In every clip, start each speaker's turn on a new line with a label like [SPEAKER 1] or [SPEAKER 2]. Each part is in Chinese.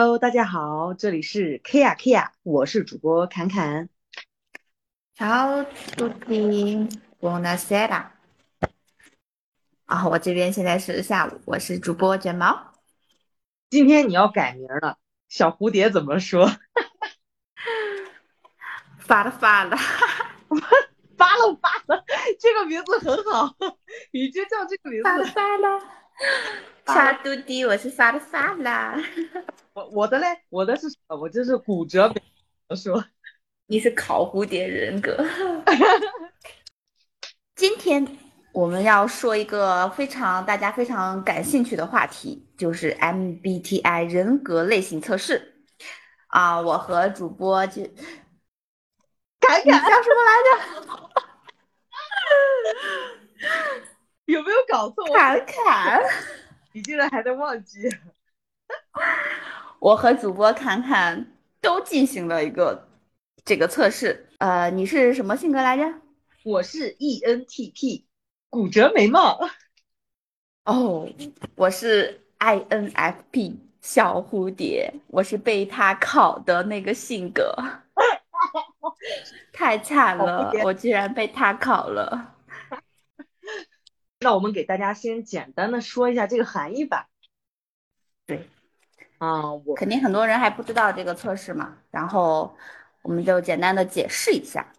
[SPEAKER 1] Hello，大家好，这里是 Kia Kia，我是主播侃侃。
[SPEAKER 2] Ciao tutti, buonasera。啊，我这边现在是下午，我是主播卷毛。
[SPEAKER 1] 今天你要改名了，小蝴蝶怎么说？
[SPEAKER 2] 发了发了，
[SPEAKER 1] 发了发了，这个名字很好，你就叫这个名
[SPEAKER 2] 发了
[SPEAKER 1] 字。
[SPEAKER 2] 发了。Ciao tutti，我是发的发啦。
[SPEAKER 1] 我我的嘞，我的是什么？我这是骨折怎么说？
[SPEAKER 2] 你是烤蝴蝶人格。今天我们要说一个非常大家非常感兴趣的话题，就是 MBTI 人格类型测试。啊，我和主播就你
[SPEAKER 1] 侃侃
[SPEAKER 2] 叫什么来着？
[SPEAKER 1] 有没有搞错？
[SPEAKER 2] 侃侃。
[SPEAKER 1] 你竟然还在忘记？
[SPEAKER 2] 我和主播侃侃都进行了一个这个测试。呃，你是什么性格来着？
[SPEAKER 1] 我是 E ENTP，骨折眉毛。
[SPEAKER 2] 哦，我是 INFP 小蝴蝶，我是被他考的那个性格，太惨了，我居然被他考了。
[SPEAKER 1] 那我们给大家先简单的说一下这个含义吧。
[SPEAKER 2] 对，
[SPEAKER 1] 啊，我
[SPEAKER 2] 肯定很多人还不知道这个测试嘛，然后我们就简单的解释一下。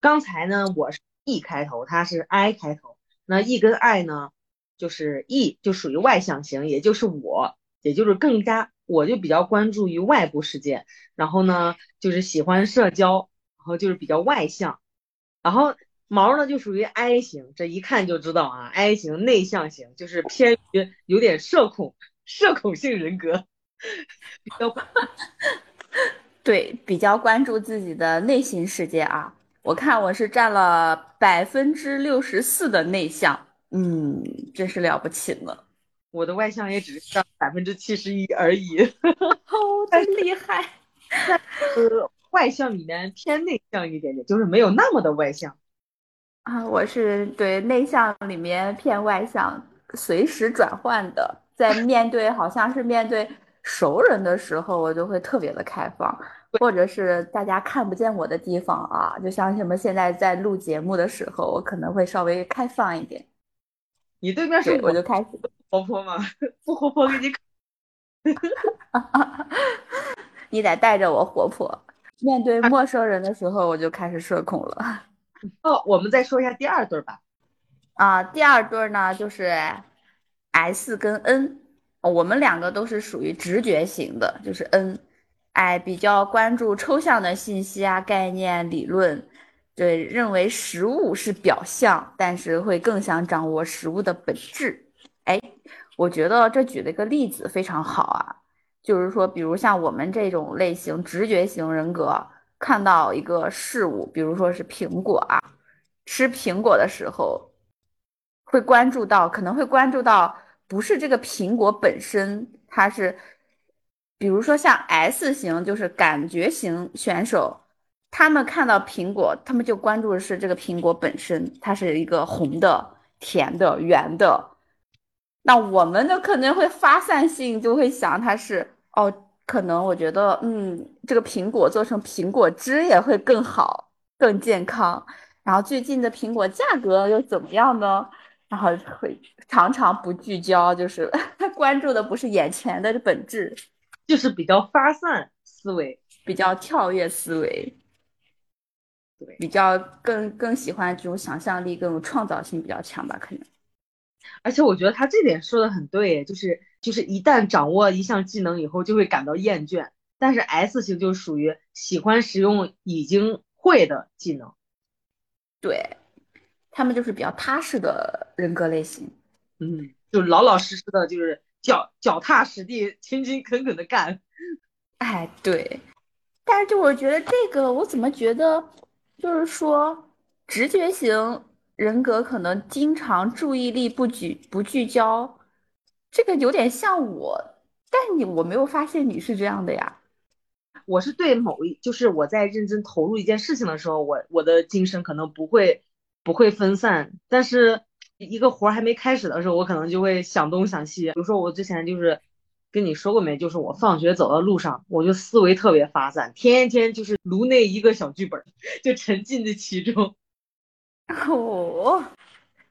[SPEAKER 1] 刚才呢，我是 E 开头，它是 I 开头。那 E 跟 I 呢，就是 E 就属于外向型，也就是我，也就是更加，我就比较关注于外部世界。然后呢，就是喜欢社交，然后就是比较外向。然后毛呢就属于 I 型，这一看就知道啊，I 型内向型，就是偏于有点社恐，社恐性人格，比较
[SPEAKER 2] 对，比较关注自己的内心世界啊。我看我是占了百分之六十四的内向，嗯，真是了不起了，
[SPEAKER 1] 我的外向也只是占百分之七十一而已。
[SPEAKER 2] 哦，真厉害。
[SPEAKER 1] 呃，外向里面偏内向一点点，就是没有那么的外向。
[SPEAKER 2] 啊！我是对内向里面偏外向，随时转换的。在面对好像是面对熟人的时候，我就会特别的开放，或者是大家看不见我的地方啊，就像什么现在在录节目的时候，我可能会稍微开放一点。
[SPEAKER 1] 你对面是
[SPEAKER 2] 对，我
[SPEAKER 1] 我
[SPEAKER 2] 就开始。
[SPEAKER 1] 活泼吗？不活泼给你。
[SPEAKER 2] 你得带着我活泼。面对陌生人的时候，我就开始社恐了。
[SPEAKER 1] 哦，我们再说一下第二对吧。
[SPEAKER 2] 啊，第二对呢就是 S 跟 N，我们两个都是属于直觉型的，就是 N，哎，比较关注抽象的信息啊、概念、理论，对，认为实物是表象，但是会更想掌握实物的本质。哎，我觉得这举了一个例子非常好啊，就是说，比如像我们这种类型直觉型人格，看到一个事物，比如说是苹果啊，吃苹果的时候。会关注到，可能会关注到，不是这个苹果本身，它是，比如说像 S 型，就是感觉型选手，他们看到苹果，他们就关注的是这个苹果本身，它是一个红的、甜的、圆的。那我们的可能会发散性，就会想它是哦，可能我觉得，嗯，这个苹果做成苹果汁也会更好、更健康。然后最近的苹果价格又怎么样呢？然后会常常不聚焦，就是他 关注的不是眼前的本质，
[SPEAKER 1] 就是比较发散思维，
[SPEAKER 2] 比较跳跃思维，
[SPEAKER 1] 对，
[SPEAKER 2] 比较更更喜欢这种想象力、更有创造性比较强吧，可能。
[SPEAKER 1] 而且我觉得他这点说的很对，就是就是一旦掌握一项技能以后，就会感到厌倦。但是 S 型就属于喜欢使用已经会的技能，
[SPEAKER 2] 对，他们就是比较踏实的人格类型。
[SPEAKER 1] 嗯，就老老实实的，就是脚脚踏实地、勤勤恳恳的干。
[SPEAKER 2] 哎，对。但是就我觉得这个，我怎么觉得，就是说直觉型人格可能经常注意力不聚不聚焦，这个有点像我，但你我没有发现你是这样的呀。
[SPEAKER 1] 我是对某一，就是我在认真投入一件事情的时候，我我的精神可能不会不会分散，但是一个活儿还没开始的时候，我可能就会想东想西。比如说我之前就是跟你说过没？就是我放学走到路上，我就思维特别发散，天天就是颅内一个小剧本，就沉浸在其中。
[SPEAKER 2] 哦，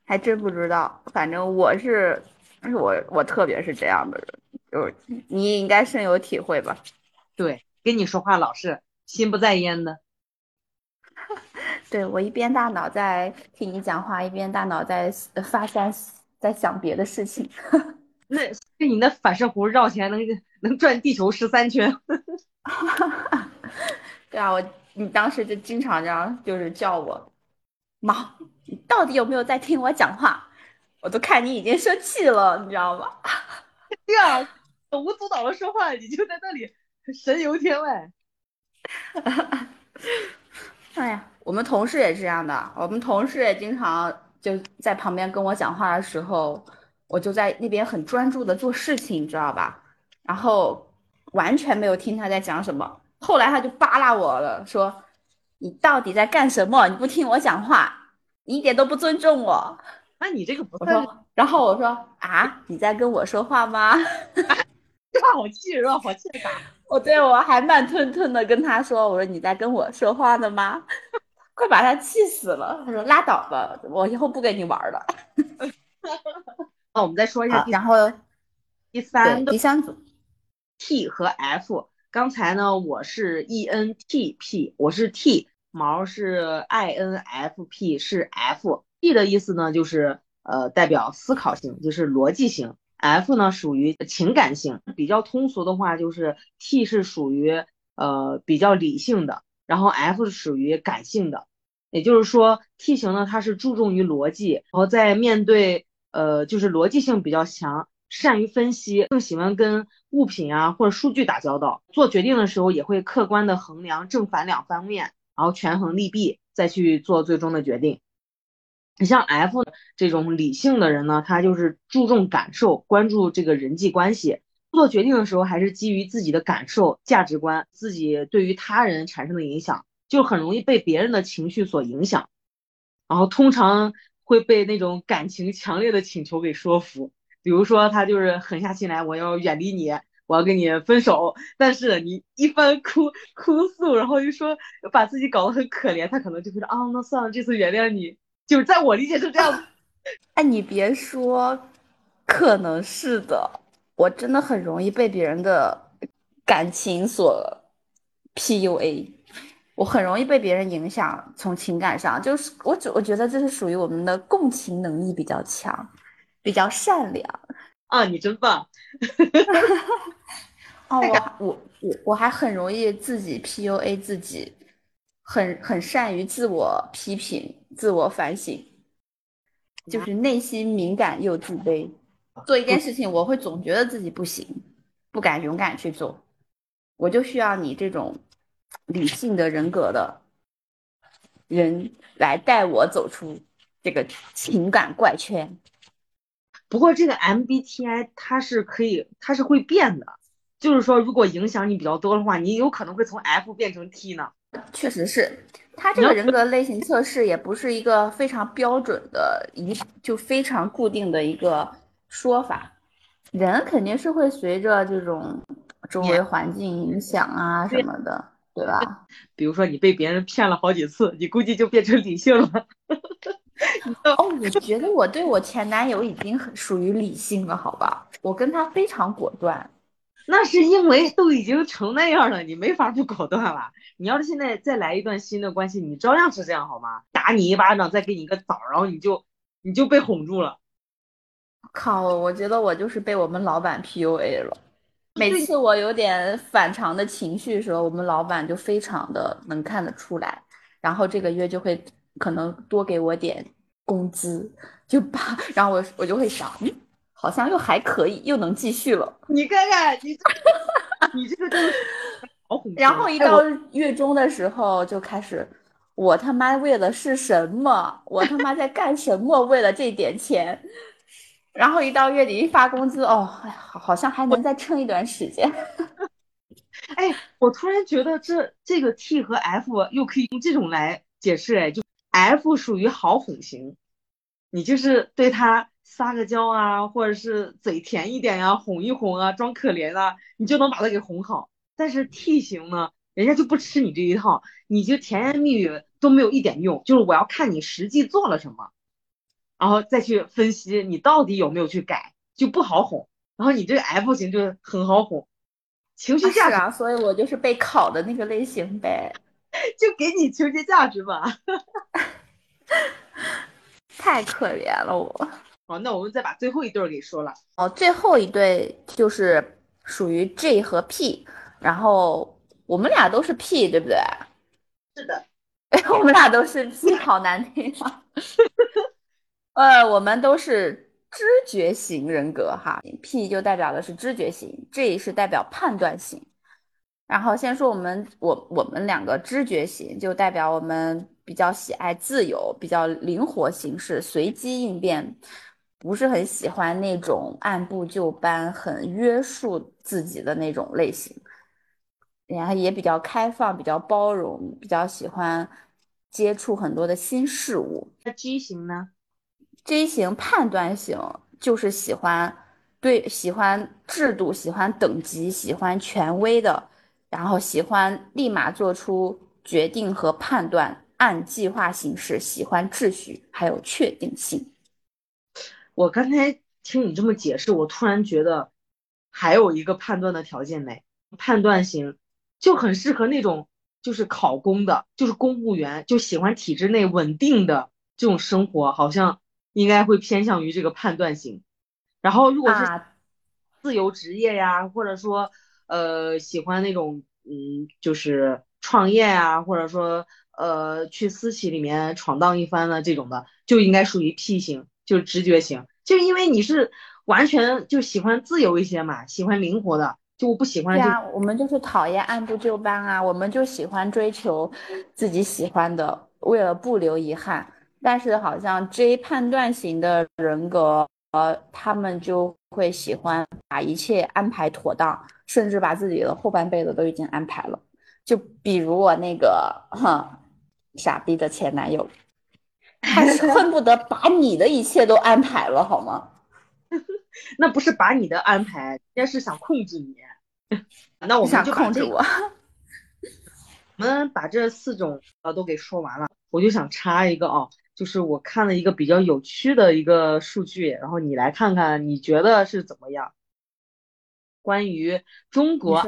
[SPEAKER 2] 还真不知道，反正我是，我我特别是这样的人，就是你应该深有体会吧？
[SPEAKER 1] 对，跟你说话老是心不在焉的。
[SPEAKER 2] 对我一边大脑在听你讲话，一边大脑在发散，在想别的事情。
[SPEAKER 1] 那跟你那反射弧绕起来能能转地球十三圈。
[SPEAKER 2] 对啊，我你当时就经常这样，就是叫我妈，你到底有没有在听我讲话？我都看你已经生气了，你知道吗？
[SPEAKER 1] 对啊，手舞足蹈的说话，你就在那里神游天外。
[SPEAKER 2] 哎呀，我们同事也是这样的，我们同事也经常就在旁边跟我讲话的时候。我就在那边很专注的做事情，你知道吧？然后完全没有听他在讲什么。后来他就扒拉我了，说：“你到底在干什么？你不听我讲话，你一点都不尊重我。”
[SPEAKER 1] 那你这个不
[SPEAKER 2] 算。然后我说：“啊，你在跟我说话吗？”
[SPEAKER 1] 这 话好气人啊，好气人！
[SPEAKER 2] 我对我还慢吞吞的跟他说：“我说你在跟我说话呢吗？” 快把他气死了。他说：“拉倒吧，我以后不跟你玩了。”
[SPEAKER 1] 那我们再说一下，
[SPEAKER 2] 然后
[SPEAKER 1] 第三
[SPEAKER 2] 第三组
[SPEAKER 1] T 和 F。刚才呢，我是 ENTP，我是 T，毛是 INFP，是 F。T 的意思呢，就是呃代表思考型，就是逻辑型。F 呢属于情感性，比较通俗的话就是 T 是属于呃比较理性的，然后 F 是属于感性的。也就是说，T 型呢它是注重于逻辑，然后在面对呃，就是逻辑性比较强，善于分析，更喜欢跟物品啊或者数据打交道。做决定的时候也会客观的衡量正反两方面，然后权衡利弊，再去做最终的决定。你像 F 这种理性的人呢，他就是注重感受，关注这个人际关系，做决定的时候还是基于自己的感受、价值观，自己对于他人产生的影响，就很容易被别人的情绪所影响，然后通常。会被那种感情强烈的请求给说服，比如说他就是狠下心来，我要远离你，我要跟你分手，但是你一番哭哭诉，然后又说把自己搞得很可怜，他可能就会说啊，那算了，这次原谅你，就在我理解是这样。
[SPEAKER 2] 哎，你别说，可能是的，我真的很容易被别人的感情所 PUA。我很容易被别人影响，从情感上，就是我我觉得这是属于我们的共情能力比较强，比较善良
[SPEAKER 1] 啊，你真棒！
[SPEAKER 2] 哦，我我我我还很容易自己 PUA 自己，很很善于自我批评、自我反省，就是内心敏感又自卑。做一件事情，我会总觉得自己不行，不敢勇敢去做，我就需要你这种。理性的人格的人来带我走出这个情感怪圈。
[SPEAKER 1] 不过这个 MBTI 它是可以，它是会变的。就是说，如果影响你比较多的话，你有可能会从 F 变成 T 呢。
[SPEAKER 2] 确实是，它这个人格类型测试也不是一个非常标准的一就非常固定的一个说法。人肯定是会随着这种周围环境影响啊什么的。对吧？
[SPEAKER 1] 比如说你被别人骗了好几次，你估计就变成理性了。
[SPEAKER 2] 哦，我觉得我对我前男友已经很属于理性了，好吧？我跟他非常果断。
[SPEAKER 1] 那是因为都已经成那样了，你没法不果断了。你要是现在再来一段新的关系，你照样是这样，好吗？打你一巴掌，再给你一个枣，然后你就你就被哄住了。
[SPEAKER 2] 靠！我觉得我就是被我们老板 PUA 了。每次我有点反常的情绪的时候，我们老板就非常的能看得出来，然后这个月就会可能多给我点工资，就把，然后我我就会想，嗯，好像又还可以，又能继续了。
[SPEAKER 1] 你看看你，你这个就是 好哄。
[SPEAKER 2] 然后一到月中的时候就开始，我他妈为了是什么？我他妈在干什么？为了这点钱？然后一到月底一发工资，哦，哎，好，好像还能再撑一段时间。
[SPEAKER 1] 哎，我突然觉得这这个 T 和 F 又可以用这种来解释，哎，就 F 属于好哄型，你就是对他撒个娇啊，或者是嘴甜一点呀，哄一哄啊，装可怜啊，你就能把他给哄好。但是 T 型呢，人家就不吃你这一套，你就甜言蜜语都没有一点用，就是我要看你实际做了什么，然后再去分析你到底有没有去改，就不好哄。然后你这个 F 型就很好哄，情绪价值
[SPEAKER 2] 啊，所以我就是被考的那个类型呗，
[SPEAKER 1] 就给你情绪价值吧，
[SPEAKER 2] 太可怜了我。
[SPEAKER 1] 好，那我们再把最后一对给说了。
[SPEAKER 2] 哦，最后一对就是属于 J 和 P，然后我们俩都是 P，对不对？
[SPEAKER 1] 是的，哎
[SPEAKER 2] 我们俩都是 P，好难听啊。呃，我们都是。知觉型人格哈，P 就代表的是知觉型，J 是代表判断型。然后先说我们我我们两个知觉型，就代表我们比较喜爱自由，比较灵活行事，随机应变，不是很喜欢那种按部就班、很约束自己的那种类型。然后也比较开放，比较包容，比较喜欢接触很多的新事物。
[SPEAKER 1] 那 G 型呢
[SPEAKER 2] ？J 型判断型就是喜欢对喜欢制度、喜欢等级、喜欢权威的，然后喜欢立马做出决定和判断，按计划行事，喜欢秩序还有确定性。
[SPEAKER 1] 我刚才听你这么解释，我突然觉得还有一个判断的条件没，判断型就很适合那种就是考公的，就是公务员，就喜欢体制内稳定的这种生活，好像。应该会偏向于这个判断型，然后如果是自由职业呀，或者说呃喜欢那种嗯就是创业啊，或者说呃去私企里面闯荡一番的这种的，就应该属于 P 型，就是直觉型，就因为你是完全就喜欢自由一些嘛，喜欢灵活的，就我不喜欢。
[SPEAKER 2] 对啊，我们就是讨厌按部就班啊，我们就喜欢追求自己喜欢的，为了不留遗憾。但是好像 J 判断型的人格，呃，他们就会喜欢把一切安排妥当，甚至把自己的后半辈子都已经安排了。就比如我那个哼傻逼的前男友，他是恨不得把你的一切都安排了，好吗？
[SPEAKER 1] 那不是把你的安排，人家是想控制你。那我们就
[SPEAKER 2] 控制我。
[SPEAKER 1] 我们把这四种啊都给说完了，我就想插一个啊。就是我看了一个比较有趣的一个数据，然后你来看看，你觉得是怎么样？关于中国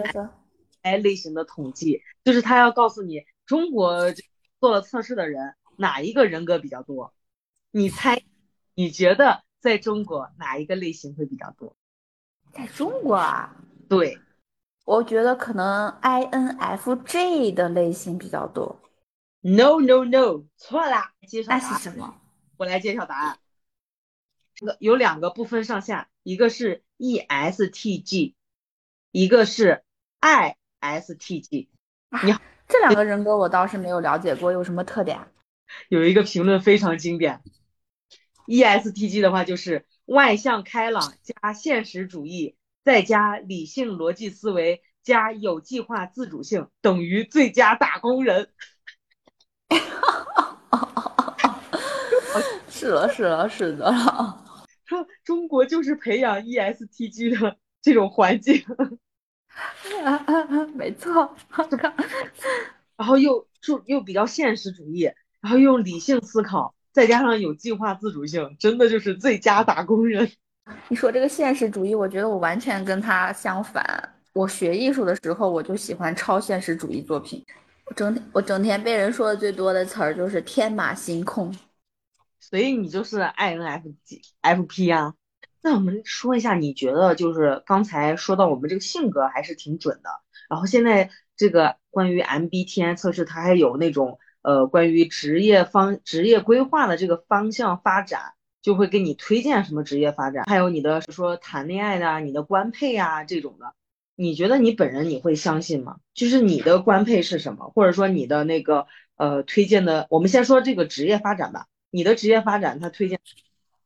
[SPEAKER 1] I 类型的统计，就是他要告诉你中国做了测试的人哪一个人格比较多？你猜？你觉得在中国哪一个类型会比较多？
[SPEAKER 2] 在中国啊？
[SPEAKER 1] 对，
[SPEAKER 2] 我觉得可能 INFJ 的类型比较多。
[SPEAKER 1] No no no，错啦！介绍
[SPEAKER 2] 那是什么？
[SPEAKER 1] 我来揭晓答案。这个有两个不分上下，一个是 ESTG，一个是 ISTG。你好，
[SPEAKER 2] 这两个人格我倒是没有了解过，有什么特点？
[SPEAKER 1] 有一个评论非常经典，ESTG 的话就是外向开朗加现实主义，再加理性逻辑思维加有计划自主性，等于最佳打工人。
[SPEAKER 2] 是了，是了，是的。
[SPEAKER 1] 说中国就是培养 ESTG 的这种环境，
[SPEAKER 2] 没错。
[SPEAKER 1] 然后又就又比较现实主义，然后又理性思考，再加上有计划自主性，真的就是最佳打工人。
[SPEAKER 2] 你说这个现实主义，我觉得我完全跟他相反。我学艺术的时候，我就喜欢超现实主义作品。我整天我整天被人说的最多的词儿就是天马行空，
[SPEAKER 1] 所以你就是 INFP 啊。那我们说一下，你觉得就是刚才说到我们这个性格还是挺准的。然后现在这个关于 MBTI 测试，它还有那种呃关于职业方职业规划的这个方向发展，就会给你推荐什么职业发展，还有你的说谈恋爱的、你的官配啊这种的。你觉得你本人你会相信吗？就是你的官配是什么，或者说你的那个呃推荐的，我们先说这个职业发展吧。你的职业发展它推荐，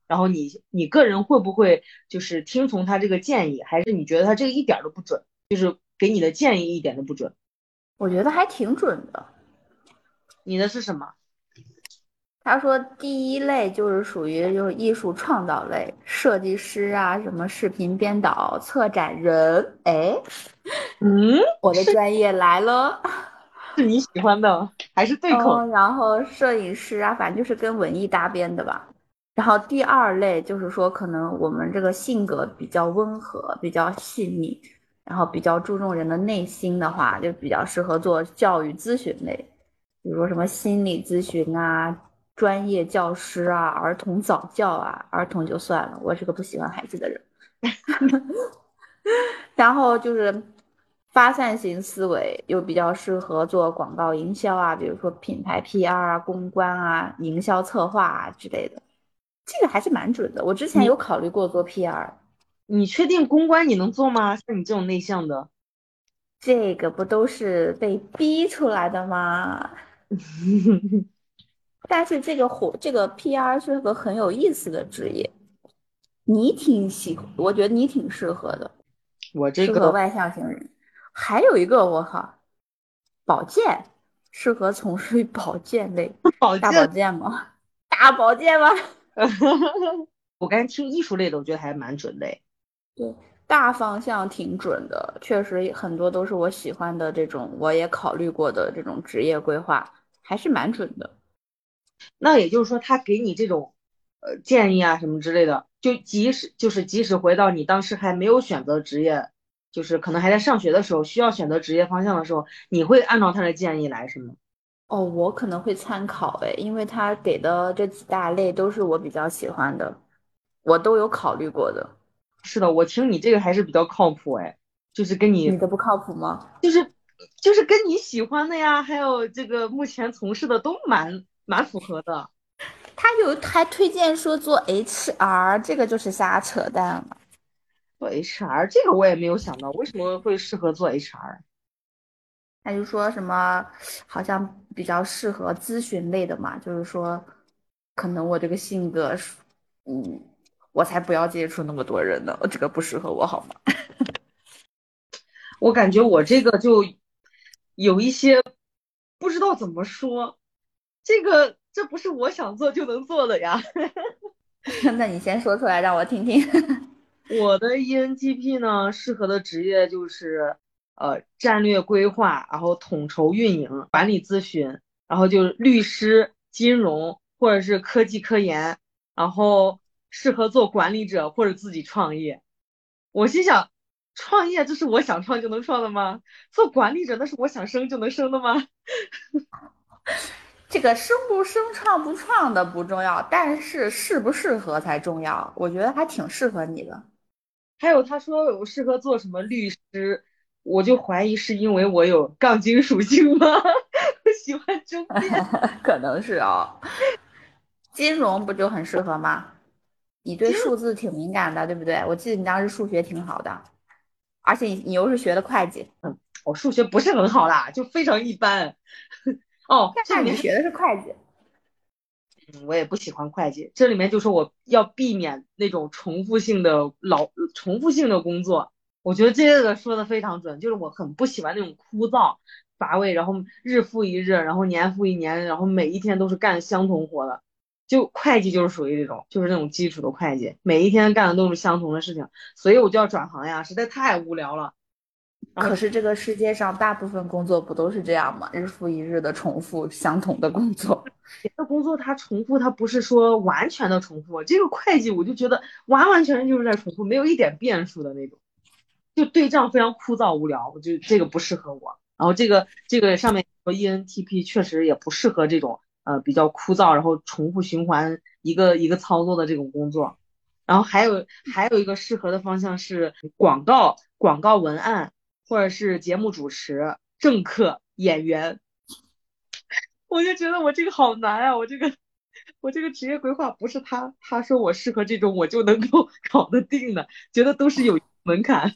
[SPEAKER 1] 然后你你个人会不会就是听从他这个建议，还是你觉得他这个一点都不准，就是给你的建议一点都不准？
[SPEAKER 2] 我觉得还挺准的。
[SPEAKER 1] 你的是什么？
[SPEAKER 2] 他说第一类就是属于就是艺术创造类，设计师啊，什么视频编导、策展人。哎，
[SPEAKER 1] 嗯，
[SPEAKER 2] 我的专业来了，
[SPEAKER 1] 是你喜欢的还是对口？
[SPEAKER 2] 然后摄影师啊，反正就是跟文艺搭边的吧。然后第二类就是说，可能我们这个性格比较温和，比较细腻，然后比较注重人的内心的话，就比较适合做教育咨询类，比如说什么心理咨询啊。专业教师啊，儿童早教啊，儿童就算了，我是个不喜欢孩子的人。然后就是发散型思维，又比较适合做广告营销啊，比如说品牌 PR 啊、公关啊、营销策划啊之类的，这个还是蛮准的。我之前有考虑过做 PR。
[SPEAKER 1] 你确定公关你能做吗？像你这种内向的，
[SPEAKER 2] 这个不都是被逼出来的吗？但是这个火，这个 PR 是个很有意思的职业，你挺喜，我觉得你挺适合的。
[SPEAKER 1] 我这个
[SPEAKER 2] 外向型人，还有一个我靠，保健，适合从事保健类，保大保健吗？大保健吗？
[SPEAKER 1] 我刚才听艺术类的，我觉得还蛮准的。
[SPEAKER 2] 对，大方向挺准的，确实很多都是我喜欢的这种，我也考虑过的这种职业规划，还是蛮准的。
[SPEAKER 1] 那也就是说，他给你这种，呃，建议啊什么之类的，就即使就是即使回到你当时还没有选择职业，就是可能还在上学的时候，需要选择职业方向的时候，你会按照他的建议来是吗？
[SPEAKER 2] 哦，我可能会参考哎，因为他给的这几大类都是我比较喜欢的，我都有考虑过的。
[SPEAKER 1] 是的，我听你这个还是比较靠谱哎，就是跟你
[SPEAKER 2] 你的不靠谱吗？
[SPEAKER 1] 就是就是跟你喜欢的呀，还有这个目前从事的都蛮。蛮符合的，
[SPEAKER 2] 他有还推荐说做 HR，这个就是瞎扯淡了。
[SPEAKER 1] 做 HR 这个我也没有想到，为什么会适合做 HR？
[SPEAKER 2] 他就说什么好像比较适合咨询类的嘛，就是说可能我这个性格，嗯，我才不要接触那么多人呢，我这个不适合我好吗？
[SPEAKER 1] 我感觉我这个就有一些不知道怎么说。这个这不是我想做就能做的呀，
[SPEAKER 2] 那你先说出来让我听听。
[SPEAKER 1] 我的 ENTP 呢，适合的职业就是呃战略规划，然后统筹运营、管理咨询，然后就是律师、金融或者是科技科研，然后适合做管理者或者自己创业。我心想，创业这是我想创就能创的吗？做管理者那是我想升就能升的吗？
[SPEAKER 2] 这个生不生、创不创的不重要，但是适不适合才重要。我觉得还挺适合你的。
[SPEAKER 1] 还有他说我适合做什么律师，我就怀疑是因为我有杠精属性吗？我喜欢争辩，
[SPEAKER 2] 可能是哦。金融不就很适合吗？你对数字挺敏感的，对不对？我记得你当时数学挺好的，而且你又是学的会计。
[SPEAKER 1] 嗯，我数学不是很好啦，就非常一般。哦，
[SPEAKER 2] 这里面学的是会计，
[SPEAKER 1] 嗯，我也不喜欢会计。这里面就说我要避免那种重复性的老重复性的工作，我觉得这个说的非常准，就是我很不喜欢那种枯燥乏味，然后日复一日，然后年复一年，然后每一天都是干相同活的。就会计就是属于这种，就是那种基础的会计，每一天干的都是相同的事情，所以我就要转行呀，实在太无聊了。
[SPEAKER 2] 可是这个世界上大部分工作不都是这样吗？日复一日的重复相同的工作，
[SPEAKER 1] 别的工作它重复，它不是说完全的重复。这个会计我就觉得完完全全就是在重复，没有一点变数的那种，就对账非常枯燥无聊。我觉得这个不适合我。然后这个这个上面说 ENTP 确实也不适合这种呃比较枯燥，然后重复循环一个一个操作的这种工作。然后还有还有一个适合的方向是广告广告文案。或者是节目主持、政客、演员，我就觉得我这个好难啊！我这个我这个职业规划不是他他说我适合这种，我就能够 搞得定的，觉得都是有门槛。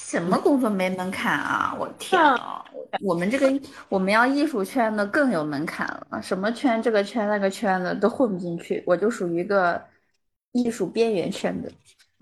[SPEAKER 2] 什么工作没门槛啊？我天啊！我们这个我们要艺术圈的更有门槛了，什么圈这个圈那个圈的都混不进去，我就属于一个艺术边缘圈的。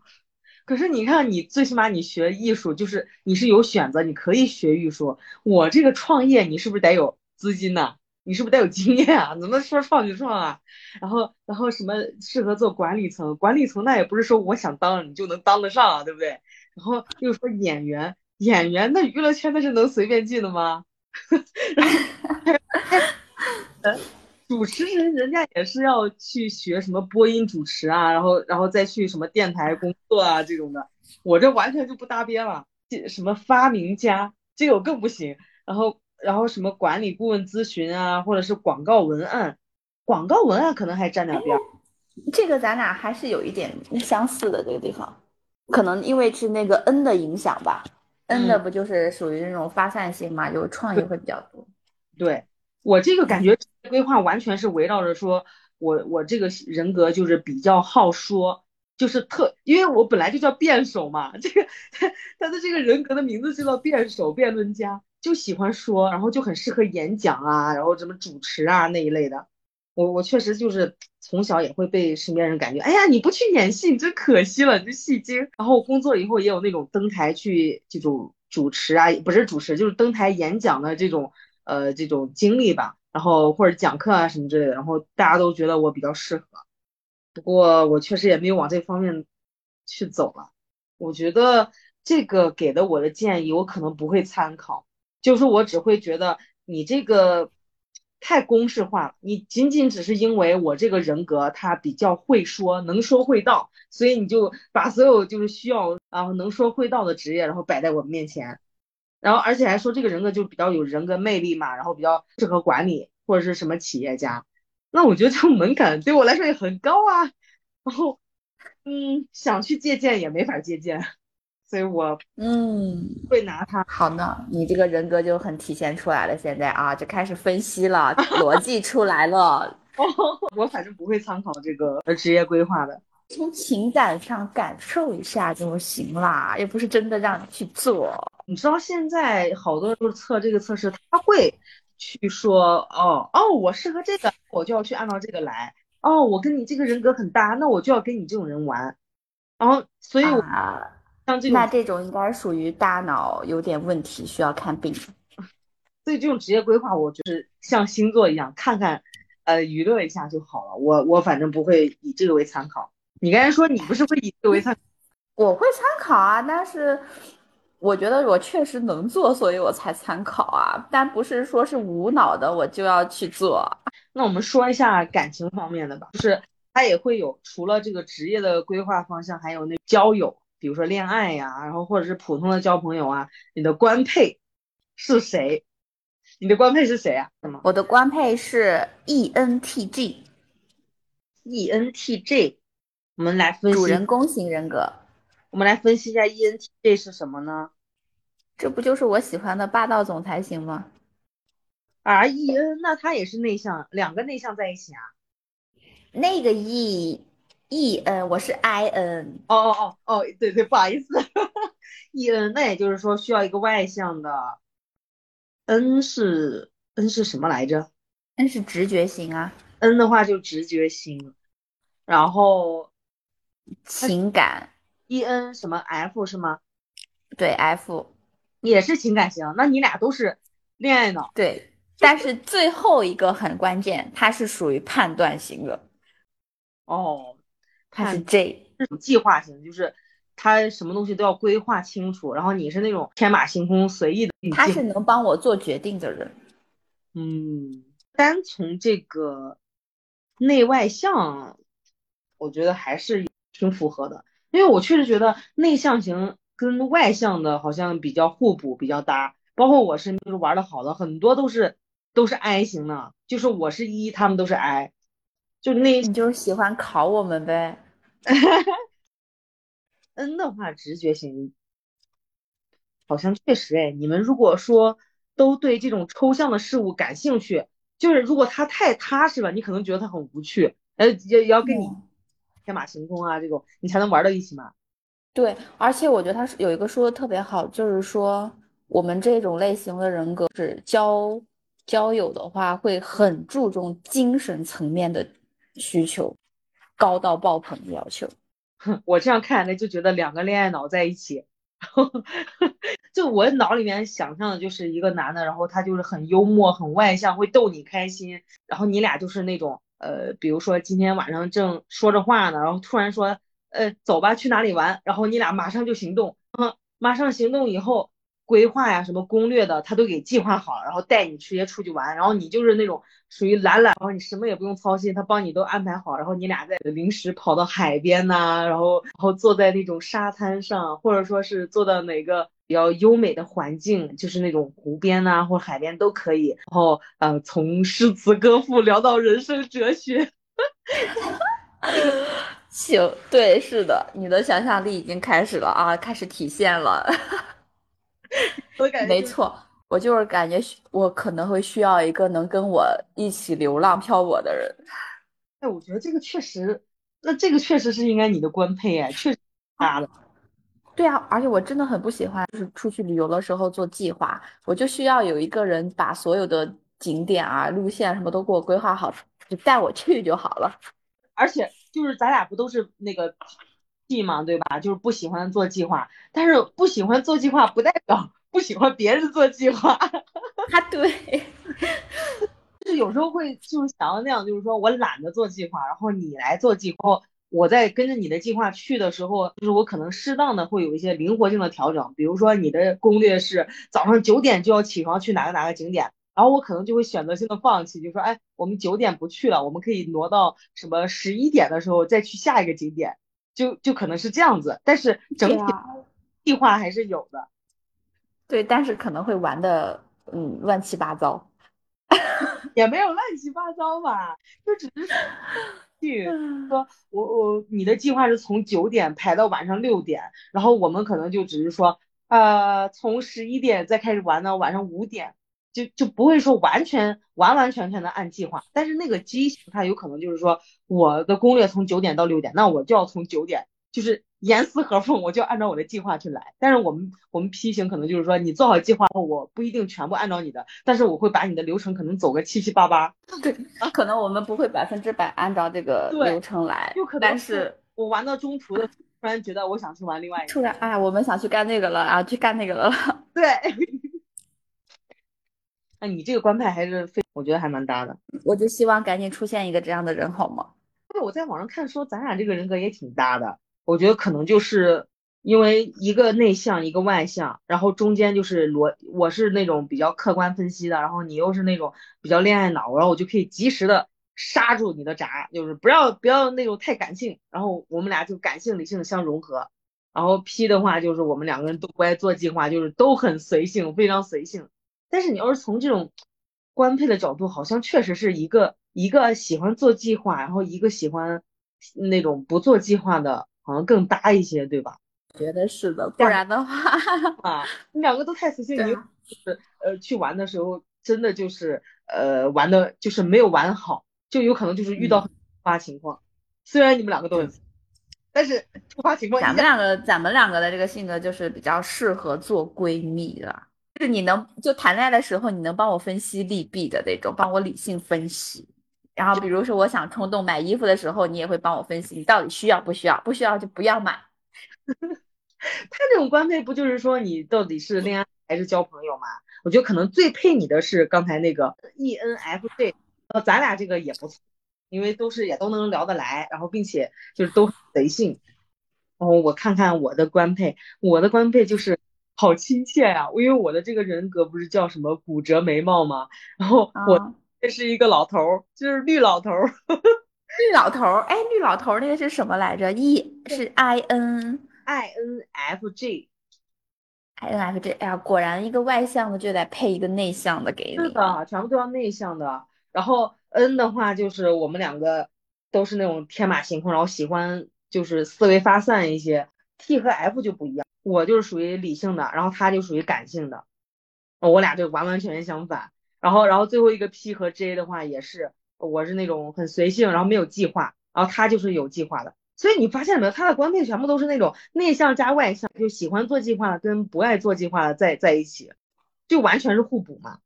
[SPEAKER 1] 可是你看，你最起码你学艺术，就是你是有选择，你可以学艺术。我这个创业，你是不是得有资金呢？你是不是得有经验啊？怎么说创就创啊？然后然后什么适合做管理层？管理层那也不是说我想当你就能当得上啊，对不对？然后又说演员，演员那娱乐圈那是能随便进的吗？主持人人家也是要去学什么播音主持啊，然后然后再去什么电台工作啊这种的，我这完全就不搭边了。这什么发明家，这个我更不行。然后然后什么管理顾问咨询啊，或者是广告文案，广告文案可能还沾点边。
[SPEAKER 2] 这个咱俩还是有一点相似的这个地方，可能因为是那个 N 的影响吧。N 的不就是属于那种发散性嘛，有创意会比较多。
[SPEAKER 1] 对。我这个感觉规划完全是围绕着说，我我这个人格就是比较好说，就是特，因为我本来就叫辩手嘛，这个他 他的这个人格的名字就叫辩手、辩论家，就喜欢说，然后就很适合演讲啊，然后什么主持啊那一类的。我我确实就是从小也会被身边人感觉，哎呀，你不去演戏，你真可惜了，你这戏精。然后工作以后也有那种登台去这种主持啊，不是主持，就是登台演讲的这种。呃，这种经历吧，然后或者讲课啊什么之类的，然后大家都觉得我比较适合。不过我确实也没有往这方面去走了。我觉得这个给的我的建议，我可能不会参考，就是我只会觉得你这个太公式化了。你仅仅只是因为我这个人格他比较会说，能说会道，所以你就把所有就是需要啊能说会道的职业，然后摆在我面前。然后，而且还说这个人格就比较有人格魅力嘛，然后比较适合管理或者是什么企业家。那我觉得这个门槛对我来说也很高啊。然后，嗯，想去借鉴也没法借鉴，所以我
[SPEAKER 2] 嗯
[SPEAKER 1] 会拿它。
[SPEAKER 2] 好呢，你这个人格就很体现出来了。现在啊，就开始分析了，逻辑出来了。
[SPEAKER 1] 我反正不会参考这个职业规划的，
[SPEAKER 2] 从情感上感受一下就行啦，又不是真的让你去做。
[SPEAKER 1] 你知道现在好多人都是测这个测试，他会去说哦哦，我适合这个，我就要去按照这个来。哦，我跟你这个人格很搭，那我就要跟你这种人玩。然后，所以我像这种，
[SPEAKER 2] 那这种应该属于大脑有点问题，需要看病。
[SPEAKER 1] 所以这种职业规划，我就是像星座一样，看看呃娱乐一下就好了。我我反正不会以这个为参考。你刚才说你不是会以这个为参？
[SPEAKER 2] 我会参考啊，但是。我觉得我确实能做，所以我才参考啊，但不是说是无脑的我就要去做。
[SPEAKER 1] 那我们说一下感情方面的吧，就是他也会有除了这个职业的规划方向，还有那交友，比如说恋爱呀，然后或者是普通的交朋友啊。你的官配是谁？你的官配是谁啊？什么？
[SPEAKER 2] 我的官配是 E N T G，E
[SPEAKER 1] N T G。我们来分析
[SPEAKER 2] 主人公型人格。
[SPEAKER 1] 我们来分析一下 ENTJ 是什么呢？
[SPEAKER 2] 这不就是我喜欢的霸道总裁型吗
[SPEAKER 1] ？R E N，那他也是内向，两个内向在一起啊？
[SPEAKER 2] 那个 E E N，我是 I N。
[SPEAKER 1] 哦哦哦哦，对对，不好意思，E N，那也就是说需要一个外向的。N 是 N 是什么来着
[SPEAKER 2] ？N 是直觉型啊。
[SPEAKER 1] N 的话就直觉型，然后
[SPEAKER 2] 情感。
[SPEAKER 1] E N 什么 F 是吗？
[SPEAKER 2] 对，F
[SPEAKER 1] 也是情感型。那你俩都是恋爱脑。
[SPEAKER 2] 对，但是最后一个很关键，它是属于判断型的。
[SPEAKER 1] 哦，
[SPEAKER 2] 它是 J，
[SPEAKER 1] 这种计划型，就是他什么东西都要规划清楚。然后你是那种天马行空、随意的。
[SPEAKER 2] 他是能帮我做决定的人。
[SPEAKER 1] 嗯，单从这个内外向，我觉得还是挺符合的。因为我确实觉得内向型跟外向的好像比较互补，比较搭。包括我身边就是玩的好的很多都是都是 I 型的，就是我是一，他们都是 I，就那
[SPEAKER 2] 你就喜欢考我们呗。
[SPEAKER 1] N 的话直觉型，好像确实哎，你们如果说都对这种抽象的事物感兴趣，就是如果他太踏实了，你可能觉得他很无趣，呃，也要跟你。天马行空啊，这种你才能玩到一起嘛。
[SPEAKER 2] 对，而且我觉得他是有一个说的特别好，就是说我们这种类型的人格是交交友的话，会很注重精神层面的需求，高到爆棚的要求。
[SPEAKER 1] 我这样看来就觉得两个恋爱脑在一起 就我脑里面想象的就是一个男的，然后他就是很幽默、很外向，会逗你开心。然后你俩就是那种，呃，比如说今天晚上正说着话呢，然后突然说，呃，走吧，去哪里玩？然后你俩马上就行动，嗯，马上行动以后。规划呀，什么攻略的，他都给计划好，然后带你直接出去玩。然后你就是那种属于懒懒，然后你什么也不用操心，他帮你都安排好。然后你俩在临时跑到海边呐，然后然后坐在那种沙滩上，或者说是坐到哪个比较优美的环境，就是那种湖边呐或海边都可以。然后呃，从诗词歌赋聊到人生哲学。
[SPEAKER 2] 行，对，是的，你的想象力已经开始了啊，开始体现了。
[SPEAKER 1] 我感觉
[SPEAKER 2] 没错，我就是感觉我可能会需要一个能跟我一起流浪漂泊的人。
[SPEAKER 1] 哎，我觉得这个确实，那这个确实是应该你的官配哎，确实 搭的。
[SPEAKER 2] 对啊，而且我真的很不喜欢，就是出去旅游的时候做计划，我就需要有一个人把所有的景点啊、路线什么都给我规划好，就带我去就好了。
[SPEAKER 1] 而且就是咱俩不都是那个。计嘛，对吧？就是不喜欢做计划，但是不喜欢做计划不代表 不喜欢别人做计划。
[SPEAKER 2] 啊，对，
[SPEAKER 1] 就是有时候会就是想要那样，就是说我懒得做计划，然后你来做计划，我在跟着你的计划去的时候，就是我可能适当的会有一些灵活性的调整。比如说你的攻略是早上九点就要起床去哪个哪个景点，然后我可能就会选择性的放弃，就说哎，我们九点不去了，我们可以挪到什么十一点的时候再去下一个景点。就就可能是这样子，但是整体计划还是有的。
[SPEAKER 2] 对，但是可能会玩的嗯乱七八糟，
[SPEAKER 1] 也没有乱七八糟吧，就只是去说，我我你的计划是从九点排到晚上六点，然后我们可能就只是说，呃，从十一点再开始玩到晚上五点。就就不会说完全完完全全的按计划，但是那个机型它有可能就是说我的攻略从九点到六点，那我就要从九点就是严丝合缝，我就按照我的计划去来。但是我们我们 P 型可能就是说你做好计划后，我不一定全部按照你的，但是我会把你的流程可能走个七七八八。
[SPEAKER 2] 对，可能我们不会百分之百按照这个流程来，
[SPEAKER 1] 就可能
[SPEAKER 2] 但是
[SPEAKER 1] 我玩到中途的突然觉得我想去玩另外一个，
[SPEAKER 2] 突然哎，我们想去干那个了啊，去干那个了。
[SPEAKER 1] 对。那你这个官派还是非，我觉得还蛮搭的。
[SPEAKER 2] 我就希望赶紧出现一个这样的人，好吗？
[SPEAKER 1] 对，我在网上看说咱俩这个人格也挺搭的。我觉得可能就是因为一个内向，一个外向，然后中间就是逻，我是那种比较客观分析的，然后你又是那种比较恋爱脑，然后我就可以及时的刹住你的闸，就是不要不要那种太感性，然后我们俩就感性理性相融合。然后 P 的话就是我们两个人都不爱做计划，就是都很随性，非常随性。但是你要是从这种官配的角度，好像确实是一个一个喜欢做计划，然后一个喜欢那种不做计划的，好像更搭一些，对吧？
[SPEAKER 2] 觉得是的，不然的话
[SPEAKER 1] 啊，你两个都太随性，你就是呃去玩的时候，真的就是呃玩的就是没有玩好，就有可能就是遇到突发情况。虽然你们两个都很，但是突发情况，
[SPEAKER 2] 咱们两个咱们两个的这个性格就是比较适合做闺蜜的。是你能就谈恋爱的时候，你能帮我分析利弊的那种，帮我理性分析。然后比如说我想冲动买衣服的时候，你也会帮我分析，你到底需要不需要？不需要就不要买。
[SPEAKER 1] 他这种官配不就是说你到底是恋爱还是交朋友吗？我觉得可能最配你的是刚才那个 ENFJ，呃，咱俩这个也不错，因为都是也都能聊得来，然后并且就是都随性。然后我看看我的官配，我的官配就是。好亲切呀！因为我的这个人格不是叫什么骨折眉毛吗？然后我 这是一个老头儿，就是绿老头儿。
[SPEAKER 2] 绿老头儿，哎，绿老头儿那个是什么来着？E 是 I N
[SPEAKER 1] I N F J，I
[SPEAKER 2] N F J。哎呀，果然一个外向的就得配一个内向的给你。
[SPEAKER 1] 是的，全部都要内向的。然后 N 的话就是我们两个都是那种天马行空，然后喜欢就是思维发散一些。T 和 F 就不一样。我就是属于理性的，然后他就属于感性的，我俩就完完全全相反。然后，然后最后一个 P 和 J 的话也是，我是那种很随性，然后没有计划，然后他就是有计划的。所以你发现没有，他的官配全部都是那种内向加外向，就喜欢做计划跟不爱做计划的在在一起，就完全是互补嘛。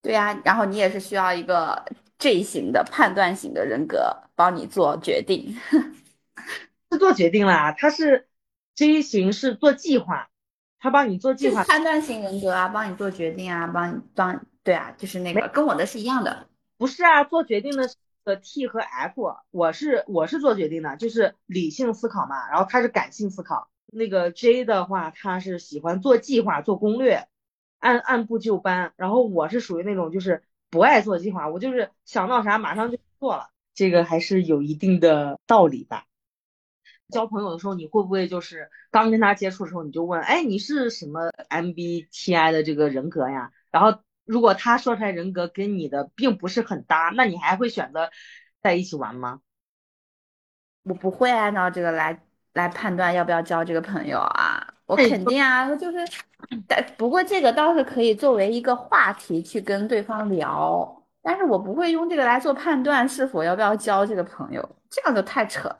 [SPEAKER 2] 对呀，然后你也是需要一个 J 型的判断型的人格帮你做决定，
[SPEAKER 1] 是做决定啦，他是。J 型是做计划，他帮你做计划，
[SPEAKER 2] 判断型人格啊，帮你做决定啊，帮你帮对啊，就是那个跟我的是一样的。
[SPEAKER 1] 不是啊，做决定的是 T 和 F，我是我是做决定的，就是理性思考嘛，然后他是感性思考。那个 J 的话，他是喜欢做计划、做攻略，按按部就班。然后我是属于那种就是不爱做计划，我就是想到啥马上就做了，这个还是有一定的道理的。交朋友的时候，你会不会就是刚跟他接触的时候，你就问，哎，你是什么 MBTI 的这个人格呀？然后如果他说出来人格跟你的并不是很搭，那你还会选择在一起玩吗？
[SPEAKER 2] 我不会按照这个来。来判断要不要交这个朋友啊？我肯定啊，就是，但不过这个倒是可以作为一个话题去跟对方聊，但是我不会用这个来做判断是否要不要交这个朋友，这样就太扯了。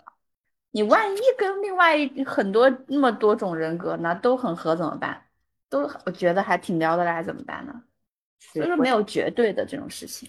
[SPEAKER 2] 你万一跟另外很多那么多种人格呢都很合怎么办？都我觉得还挺聊得来怎么办呢？就是没有绝对的这种事情。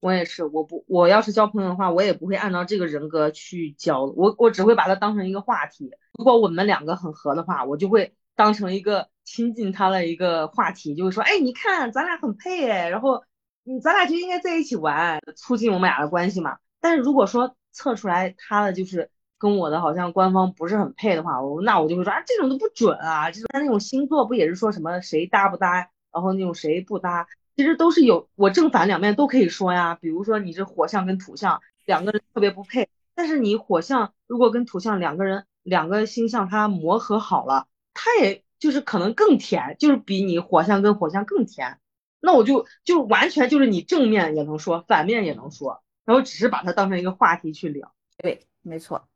[SPEAKER 1] 我也是，我不，我要是交朋友的话，我也不会按照这个人格去交，我我只会把它当成一个话题。如果我们两个很合的话，我就会当成一个亲近他的一个话题，就会说，哎，你看咱俩很配哎，然后你咱俩就应该在一起玩，促进我们俩的关系嘛。但是如果说测出来他的就是跟我的好像官方不是很配的话，我那我就会说啊，这种都不准啊，就是他那种星座不也是说什么谁搭不搭，然后那种谁不搭。其实都是有我正反两面都可以说呀，比如说你这火象跟土象两个人特别不配，但是你火象如果跟土象两个人两个星象它磨合好了，它也就是可能更甜，就是比你火象跟火象更甜。那我就就完全就是你正面也能说，反面也能说，然后只是把它当成一个话题去聊。
[SPEAKER 2] 对，没错。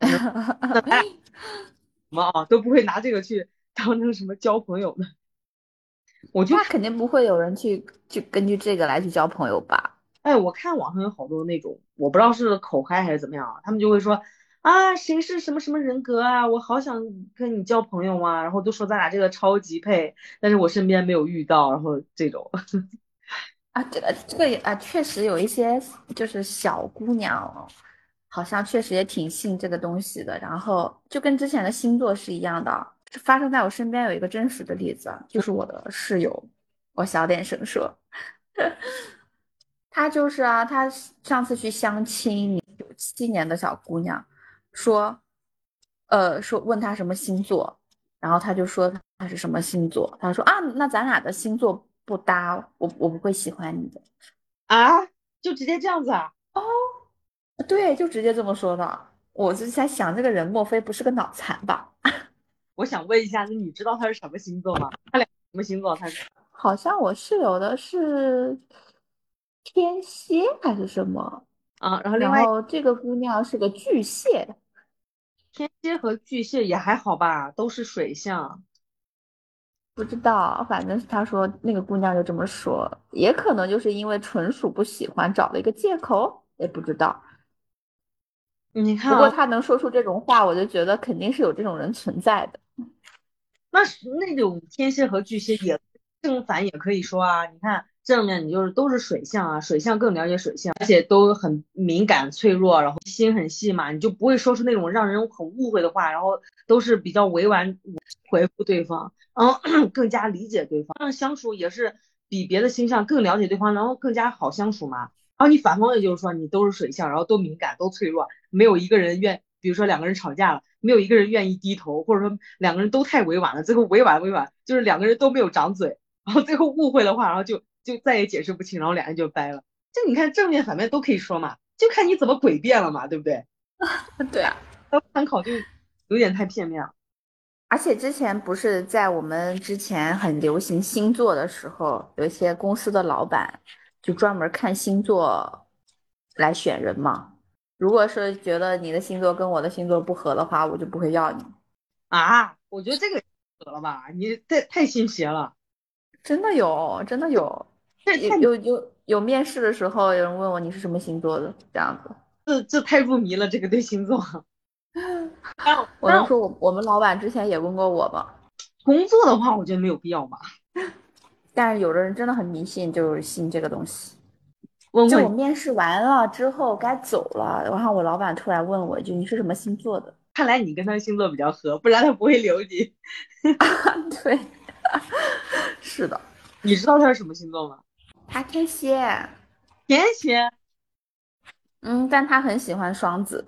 [SPEAKER 1] 什么啊都不会拿这个去当成什么交朋友的。我就
[SPEAKER 2] 肯定不会有人去去根据这个来去交朋友吧？
[SPEAKER 1] 哎，我看网上有好多那种，我不知道是口嗨还是怎么样，他们就会说啊，谁是什么什么人格啊，我好想跟你交朋友啊，然后都说咱俩这个超级配，但是我身边没有遇到，然后这种
[SPEAKER 2] 这个这个啊，确实有一些就是小姑娘，好像确实也挺信这个东西的，然后就跟之前的星座是一样的。发生在我身边有一个真实的例子，就是我的室友，我小点声说，他就是啊，他上次去相亲，九七年的小姑娘，说，呃，说问他什么星座，然后他就说他是什么星座，他说啊，那咱俩的星座不搭，我我不会喜欢你的，
[SPEAKER 1] 啊，就直接这样子啊？
[SPEAKER 2] 哦，对，就直接这么说的，我就在想，这个人莫非不是个脑残吧？
[SPEAKER 1] 我想问一下，那你知道他是什么星座吗？他俩什么星座？他
[SPEAKER 2] 好像我室友的是天蝎还是什么
[SPEAKER 1] 啊？然后另外
[SPEAKER 2] 这个姑娘是个巨蟹，
[SPEAKER 1] 天蝎和巨蟹也还好吧，都是水象。
[SPEAKER 2] 不知道，反正是他说那个姑娘就这么说，也可能就是因为纯属不喜欢，找了一个借口，也不知道。
[SPEAKER 1] 你看，
[SPEAKER 2] 不过他能说出这种话，我就觉得肯定是有这种人存在的。
[SPEAKER 1] 那是那种天蝎和巨蟹也正反也可以说啊。你看正面，你就是都是水象啊，水象更了解水象，而且都很敏感脆弱，然后心很细嘛，你就不会说出那种让人很误会的话，然后都是比较委婉回复对方，然后 更加理解对方，相处也是比别的星象更了解对方，然后更加好相处嘛。然后你反方也就是说你都是水象，然后都敏感都脆弱，没有一个人愿，比如说两个人吵架了。没有一个人愿意低头，或者说两个人都太委婉了，最后委婉委婉，就是两个人都没有长嘴，然后最后误会的话，然后就就再也解释不清，然后俩人就掰了。就你看正面反面都可以说嘛，就看你怎么诡辩了嘛，对不对？
[SPEAKER 2] 对啊，
[SPEAKER 1] 参考就有点太片面了。
[SPEAKER 2] 而且之前不是在我们之前很流行星座的时候，有一些公司的老板就专门看星座来选人嘛。如果是觉得你的星座跟我的星座不合的话，我就不会要你
[SPEAKER 1] 啊！我觉得这个合了吧，你太太信邪了。
[SPEAKER 2] 真的有，真的有。有有有有面试的时候，有人问我你是什么星座的，这样子。
[SPEAKER 1] 这这太入迷了，这个对星座。
[SPEAKER 2] 我能说我我们老板之前也问过我吧。
[SPEAKER 1] 工作的话，我觉得没有必要吧。
[SPEAKER 2] 但是有的人真的很迷信，就是信这个东西。就我面试完了之后该走了，然后我老板突然问我一句：“你是什么星座的？”
[SPEAKER 1] 看来你跟他星座比较合，不然他不会留你。
[SPEAKER 2] 对，是的。
[SPEAKER 1] 你知道他是什么星座吗？
[SPEAKER 2] 他天蝎。
[SPEAKER 1] 天蝎。
[SPEAKER 2] 嗯，但他很喜欢双子。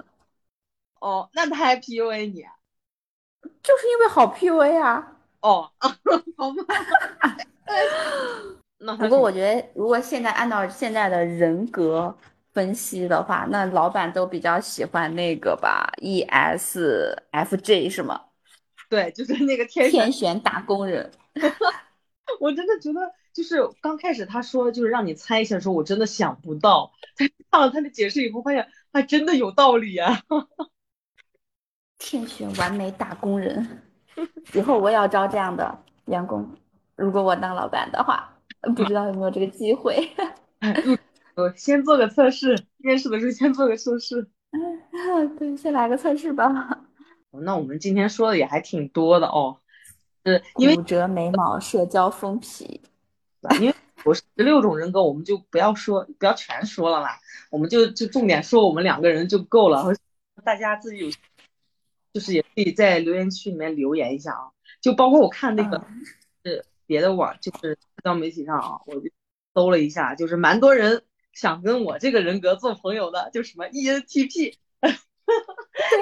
[SPEAKER 1] 哦，那他还 PUA 你？
[SPEAKER 2] 就是因为好 PUA 啊。
[SPEAKER 1] 哦，好吧。那
[SPEAKER 2] 不过我觉得，如果现在按照现在的人格分析的话，那老板都比较喜欢那个吧，ESFJ 是吗？
[SPEAKER 1] 对，就是那个天
[SPEAKER 2] 天选打工人。
[SPEAKER 1] 我真的觉得，就是刚开始他说就是让你猜一下的时候，我真的想不到。看了他的解释以后，发现还真的有道理啊。
[SPEAKER 2] 天选完美打工人，以后我也要招这样的员工。如果我当老板的话，不知道有没有这个机会。
[SPEAKER 1] 我先做个测试，面试的时候先做个测试。
[SPEAKER 2] 对，先来个测试吧。
[SPEAKER 1] 那我们今天说的也还挺多的哦。是因为
[SPEAKER 2] 骨折眉毛、社交封皮，
[SPEAKER 1] 因为我十六种人格，我们就不要说，不要全说了啦。我们就就重点说我们两个人就够了。大家自己有，就是也可以在留言区里面留言一下啊。就包括我看那个是别的网，就是社交媒体上啊，我就搜了一下，就是蛮多人想跟我这个人格做朋友的，就什么 ENTP。
[SPEAKER 2] 对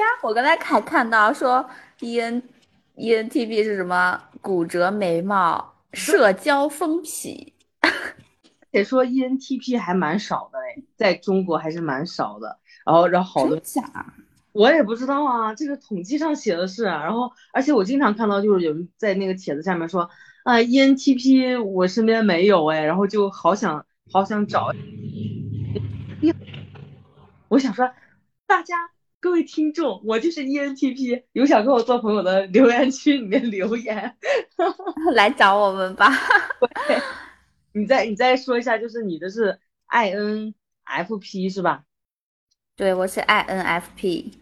[SPEAKER 2] 呀，我刚才还看到说 EN。ENTP 是什么？骨折眉毛，社交疯痞。
[SPEAKER 1] 得说 ENTP 还蛮少的哎，在中国还是蛮少的。然后，然后好多
[SPEAKER 2] 假，
[SPEAKER 1] 我也不知道啊。这个统计上写的是，然后而且我经常看到就是有人在那个帖子下面说啊，ENTP 我身边没有哎，然后就好想好想找。我想说，大家。各位听众，我就是 ENTP，有想跟我做朋友的，留言区里面留言，
[SPEAKER 2] 来找我们吧。
[SPEAKER 1] 你再你再说一下，就是你的是 INFP 是吧？
[SPEAKER 2] 对，我是 INFP。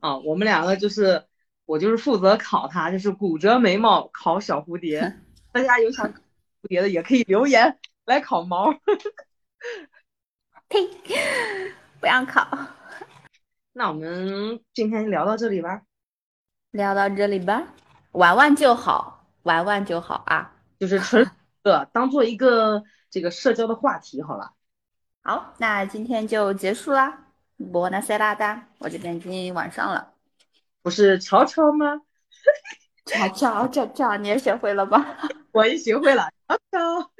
[SPEAKER 1] 啊，我们两个就是我就是负责考他，就是骨折眉毛考小蝴蝶。大家有想蝴蝶的也可以留言来考毛。
[SPEAKER 2] 呸！不让考。
[SPEAKER 1] 那我们今天聊到这里吧，
[SPEAKER 2] 聊到这里吧，玩玩就好，玩玩就好啊，
[SPEAKER 1] 就是纯 呃当做一个这个社交的话题好了。
[SPEAKER 2] 好，那今天就结束啦。波纳塞拉达，我这边已经晚上了。
[SPEAKER 1] 不是乔乔吗？
[SPEAKER 2] 乔乔，乔乔，你也学会了吧？
[SPEAKER 1] 我也学会了，乔乔。